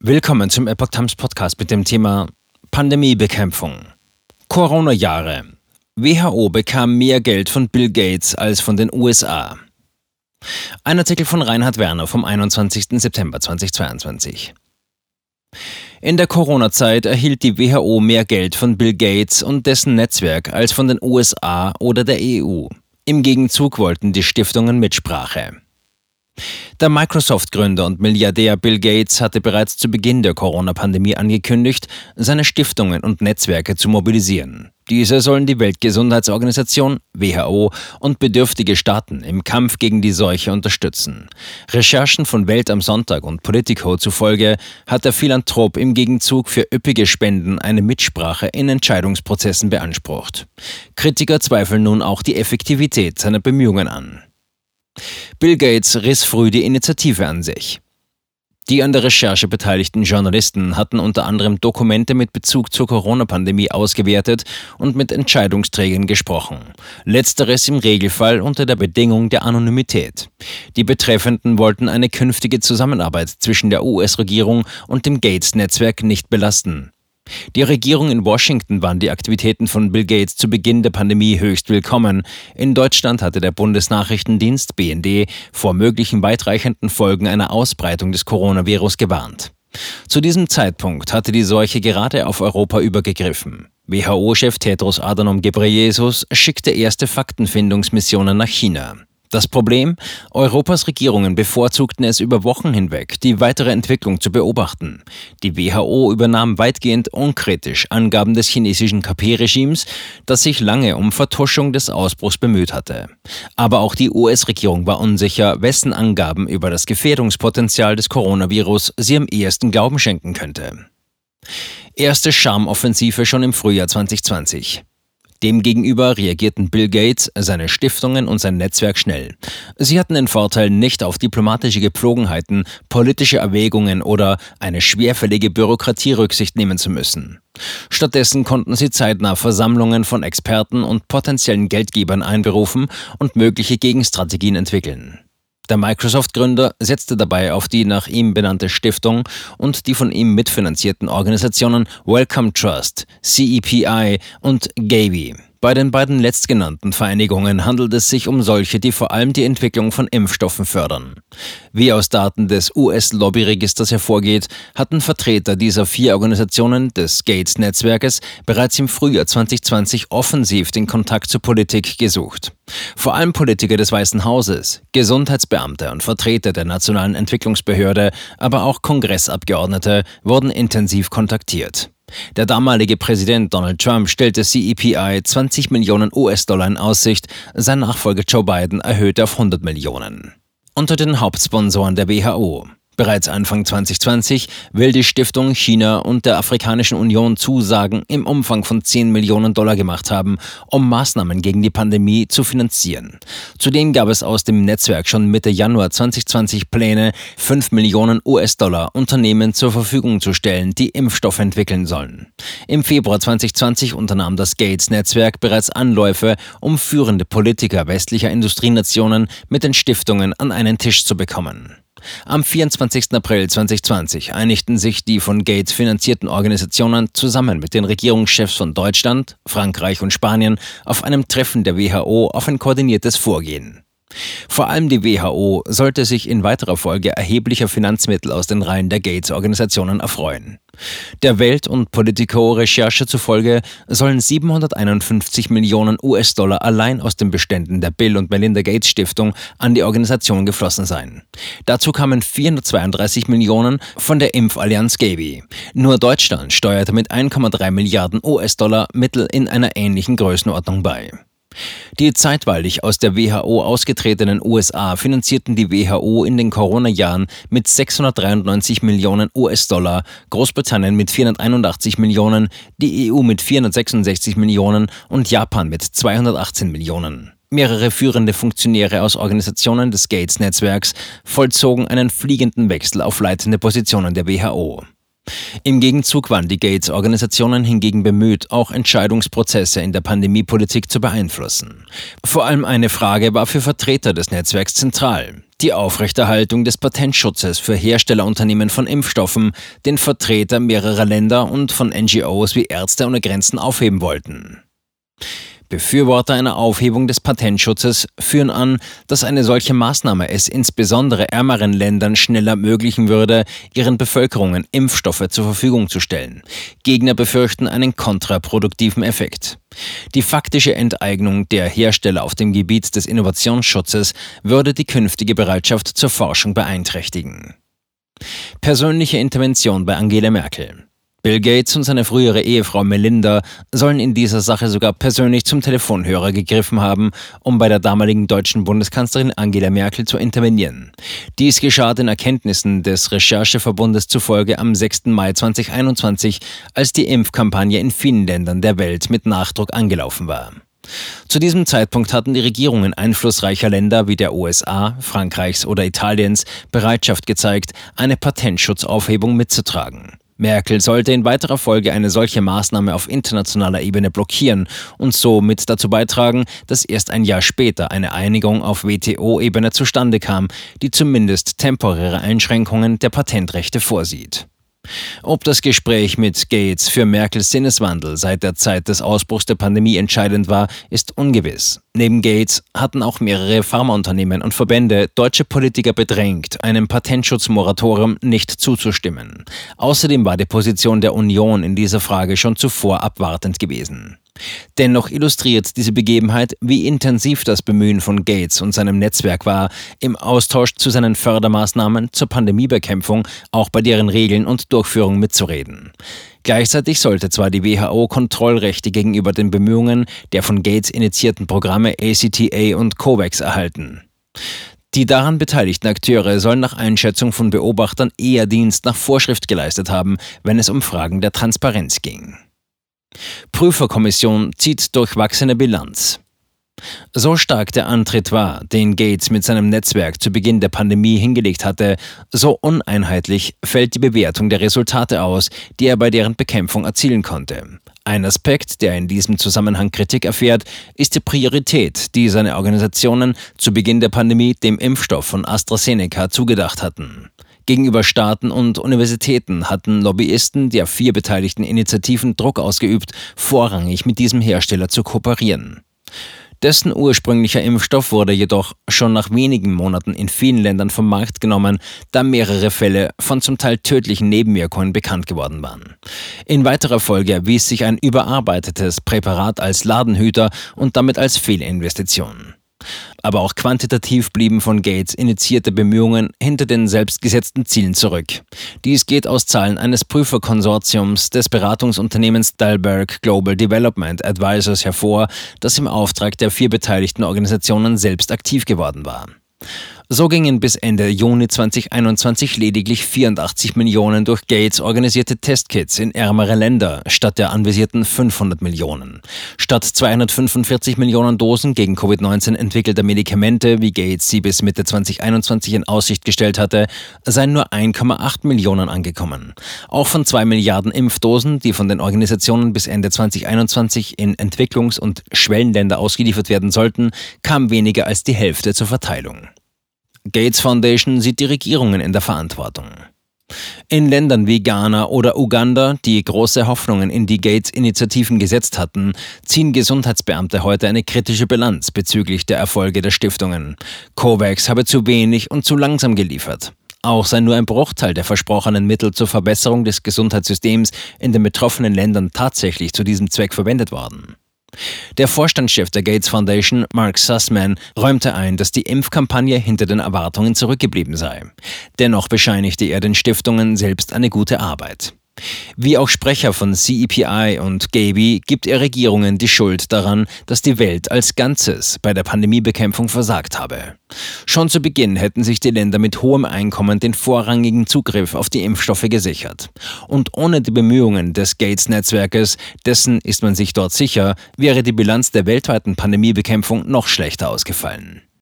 Willkommen zum Epoch Times Podcast mit dem Thema Pandemiebekämpfung. Corona-Jahre. WHO bekam mehr Geld von Bill Gates als von den USA. Ein Artikel von Reinhard Werner vom 21. September 2022. In der Corona-Zeit erhielt die WHO mehr Geld von Bill Gates und dessen Netzwerk als von den USA oder der EU. Im Gegenzug wollten die Stiftungen Mitsprache. Der Microsoft-Gründer und Milliardär Bill Gates hatte bereits zu Beginn der Corona-Pandemie angekündigt, seine Stiftungen und Netzwerke zu mobilisieren. Diese sollen die Weltgesundheitsorganisation WHO und bedürftige Staaten im Kampf gegen die Seuche unterstützen. Recherchen von Welt am Sonntag und Politico zufolge hat der Philanthrop im Gegenzug für üppige Spenden eine Mitsprache in Entscheidungsprozessen beansprucht. Kritiker zweifeln nun auch die Effektivität seiner Bemühungen an. Bill Gates riss früh die Initiative an sich. Die an der Recherche beteiligten Journalisten hatten unter anderem Dokumente mit Bezug zur Corona-Pandemie ausgewertet und mit Entscheidungsträgern gesprochen. Letzteres im Regelfall unter der Bedingung der Anonymität. Die Betreffenden wollten eine künftige Zusammenarbeit zwischen der US-Regierung und dem Gates-Netzwerk nicht belasten. Die Regierung in Washington waren die Aktivitäten von Bill Gates zu Beginn der Pandemie höchst willkommen. In Deutschland hatte der Bundesnachrichtendienst BND vor möglichen weitreichenden Folgen einer Ausbreitung des Coronavirus gewarnt. Zu diesem Zeitpunkt hatte die Seuche gerade auf Europa übergegriffen. WHO-Chef Tedros Adhanom Ghebreyesus schickte erste Faktenfindungsmissionen nach China. Das Problem? Europas Regierungen bevorzugten es über Wochen hinweg, die weitere Entwicklung zu beobachten. Die WHO übernahm weitgehend unkritisch Angaben des chinesischen KP-Regimes, das sich lange um Vertuschung des Ausbruchs bemüht hatte. Aber auch die US-Regierung war unsicher, wessen Angaben über das Gefährdungspotenzial des Coronavirus sie am ehesten Glauben schenken könnte. Erste Charmoffensive schon im Frühjahr 2020. Demgegenüber reagierten Bill Gates, seine Stiftungen und sein Netzwerk schnell. Sie hatten den Vorteil, nicht auf diplomatische Gepflogenheiten, politische Erwägungen oder eine schwerfällige Bürokratie Rücksicht nehmen zu müssen. Stattdessen konnten sie zeitnah Versammlungen von Experten und potenziellen Geldgebern einberufen und mögliche Gegenstrategien entwickeln. Der Microsoft-Gründer setzte dabei auf die nach ihm benannte Stiftung und die von ihm mitfinanzierten Organisationen Wellcome Trust, CEPI und Gavi. Bei den beiden letztgenannten Vereinigungen handelt es sich um solche, die vor allem die Entwicklung von Impfstoffen fördern. Wie aus Daten des US-Lobbyregisters hervorgeht, hatten Vertreter dieser vier Organisationen des Gates-Netzwerkes bereits im Frühjahr 2020 offensiv den Kontakt zur Politik gesucht. Vor allem Politiker des Weißen Hauses, Gesundheitsbeamte und Vertreter der Nationalen Entwicklungsbehörde, aber auch Kongressabgeordnete wurden intensiv kontaktiert. Der damalige Präsident Donald Trump stellte CEPI 20 Millionen US-Dollar in Aussicht, sein Nachfolger Joe Biden erhöhte auf 100 Millionen. Unter den Hauptsponsoren der WHO Bereits Anfang 2020 will die Stiftung China und der Afrikanischen Union Zusagen im Umfang von 10 Millionen Dollar gemacht haben, um Maßnahmen gegen die Pandemie zu finanzieren. Zudem gab es aus dem Netzwerk schon Mitte Januar 2020 Pläne, 5 Millionen US-Dollar Unternehmen zur Verfügung zu stellen, die Impfstoffe entwickeln sollen. Im Februar 2020 unternahm das Gates-Netzwerk bereits Anläufe, um führende Politiker westlicher Industrienationen mit den Stiftungen an einen Tisch zu bekommen. Am 24. April 2020 einigten sich die von Gates finanzierten Organisationen zusammen mit den Regierungschefs von Deutschland, Frankreich und Spanien auf einem Treffen der WHO auf ein koordiniertes Vorgehen. Vor allem die WHO sollte sich in weiterer Folge erheblicher Finanzmittel aus den Reihen der Gates-Organisationen erfreuen. Der Welt- und Politico-Recherche zufolge sollen 751 Millionen US-Dollar allein aus den Beständen der Bill und Melinda Gates Stiftung an die Organisation geflossen sein. Dazu kamen 432 Millionen von der Impfallianz Gavi. Nur Deutschland steuerte mit 1,3 Milliarden US-Dollar Mittel in einer ähnlichen Größenordnung bei. Die zeitweilig aus der WHO ausgetretenen USA finanzierten die WHO in den Corona-Jahren mit 693 Millionen US-Dollar, Großbritannien mit 481 Millionen, die EU mit 466 Millionen und Japan mit 218 Millionen. Mehrere führende Funktionäre aus Organisationen des Gates-Netzwerks vollzogen einen fliegenden Wechsel auf leitende Positionen der WHO. Im Gegenzug waren die Gates-Organisationen hingegen bemüht, auch Entscheidungsprozesse in der Pandemiepolitik zu beeinflussen. Vor allem eine Frage war für Vertreter des Netzwerks zentral. Die Aufrechterhaltung des Patentschutzes für Herstellerunternehmen von Impfstoffen, den Vertreter mehrerer Länder und von NGOs wie Ärzte ohne Grenzen aufheben wollten. Befürworter einer Aufhebung des Patentschutzes führen an, dass eine solche Maßnahme es insbesondere ärmeren Ländern schneller ermöglichen würde, ihren Bevölkerungen Impfstoffe zur Verfügung zu stellen. Gegner befürchten einen kontraproduktiven Effekt. Die faktische Enteignung der Hersteller auf dem Gebiet des Innovationsschutzes würde die künftige Bereitschaft zur Forschung beeinträchtigen. Persönliche Intervention bei Angela Merkel. Bill Gates und seine frühere Ehefrau Melinda sollen in dieser Sache sogar persönlich zum Telefonhörer gegriffen haben, um bei der damaligen deutschen Bundeskanzlerin Angela Merkel zu intervenieren. Dies geschah den Erkenntnissen des Rechercheverbundes zufolge am 6. Mai 2021, als die Impfkampagne in vielen Ländern der Welt mit Nachdruck angelaufen war. Zu diesem Zeitpunkt hatten die Regierungen einflussreicher Länder wie der USA, Frankreichs oder Italiens Bereitschaft gezeigt, eine Patentschutzaufhebung mitzutragen. Merkel sollte in weiterer Folge eine solche Maßnahme auf internationaler Ebene blockieren und somit dazu beitragen, dass erst ein Jahr später eine Einigung auf WTO-Ebene zustande kam, die zumindest temporäre Einschränkungen der Patentrechte vorsieht. Ob das Gespräch mit Gates für Merkels Sinneswandel seit der Zeit des Ausbruchs der Pandemie entscheidend war, ist ungewiss. Neben Gates hatten auch mehrere Pharmaunternehmen und Verbände deutsche Politiker bedrängt, einem Patentschutzmoratorium nicht zuzustimmen. Außerdem war die Position der Union in dieser Frage schon zuvor abwartend gewesen. Dennoch illustriert diese Begebenheit, wie intensiv das Bemühen von Gates und seinem Netzwerk war, im Austausch zu seinen Fördermaßnahmen zur Pandemiebekämpfung auch bei deren Regeln und Durchführung mitzureden. Gleichzeitig sollte zwar die WHO Kontrollrechte gegenüber den Bemühungen der von Gates initiierten Programme ACTA und COVAX erhalten. Die daran beteiligten Akteure sollen nach Einschätzung von Beobachtern eher Dienst nach Vorschrift geleistet haben, wenn es um Fragen der Transparenz ging. Prüferkommission zieht durchwachsene Bilanz. So stark der Antritt war, den Gates mit seinem Netzwerk zu Beginn der Pandemie hingelegt hatte, so uneinheitlich fällt die Bewertung der Resultate aus, die er bei deren Bekämpfung erzielen konnte. Ein Aspekt, der in diesem Zusammenhang Kritik erfährt, ist die Priorität, die seine Organisationen zu Beginn der Pandemie dem Impfstoff von AstraZeneca zugedacht hatten. Gegenüber Staaten und Universitäten hatten Lobbyisten der vier beteiligten Initiativen Druck ausgeübt, vorrangig mit diesem Hersteller zu kooperieren. Dessen ursprünglicher Impfstoff wurde jedoch schon nach wenigen Monaten in vielen Ländern vom Markt genommen, da mehrere Fälle von zum Teil tödlichen Nebenwirkungen bekannt geworden waren. In weiterer Folge erwies sich ein überarbeitetes Präparat als Ladenhüter und damit als Fehlinvestition. Aber auch quantitativ blieben von Gates initiierte Bemühungen hinter den selbstgesetzten Zielen zurück. Dies geht aus Zahlen eines Prüferkonsortiums des Beratungsunternehmens Dalberg Global Development Advisors hervor, das im Auftrag der vier beteiligten Organisationen selbst aktiv geworden war. So gingen bis Ende Juni 2021 lediglich 84 Millionen durch Gates organisierte Testkits in ärmere Länder statt der anvisierten 500 Millionen. Statt 245 Millionen Dosen gegen Covid-19 entwickelter Medikamente, wie Gates sie bis Mitte 2021 in Aussicht gestellt hatte, seien nur 1,8 Millionen angekommen. Auch von zwei Milliarden Impfdosen, die von den Organisationen bis Ende 2021 in Entwicklungs- und Schwellenländer ausgeliefert werden sollten, kam weniger als die Hälfte zur Verteilung. Gates Foundation sieht die Regierungen in der Verantwortung. In Ländern wie Ghana oder Uganda, die große Hoffnungen in die Gates-Initiativen gesetzt hatten, ziehen Gesundheitsbeamte heute eine kritische Bilanz bezüglich der Erfolge der Stiftungen. COVAX habe zu wenig und zu langsam geliefert. Auch sei nur ein Bruchteil der versprochenen Mittel zur Verbesserung des Gesundheitssystems in den betroffenen Ländern tatsächlich zu diesem Zweck verwendet worden. Der Vorstandschef der Gates Foundation, Mark Sussman, räumte ein, dass die Impfkampagne hinter den Erwartungen zurückgeblieben sei. Dennoch bescheinigte er den Stiftungen selbst eine gute Arbeit. Wie auch Sprecher von CEPI und Gaby gibt er Regierungen die Schuld daran, dass die Welt als Ganzes bei der Pandemiebekämpfung versagt habe. Schon zu Beginn hätten sich die Länder mit hohem Einkommen den vorrangigen Zugriff auf die Impfstoffe gesichert. Und ohne die Bemühungen des Gates-Netzwerkes, dessen ist man sich dort sicher, wäre die Bilanz der weltweiten Pandemiebekämpfung noch schlechter ausgefallen.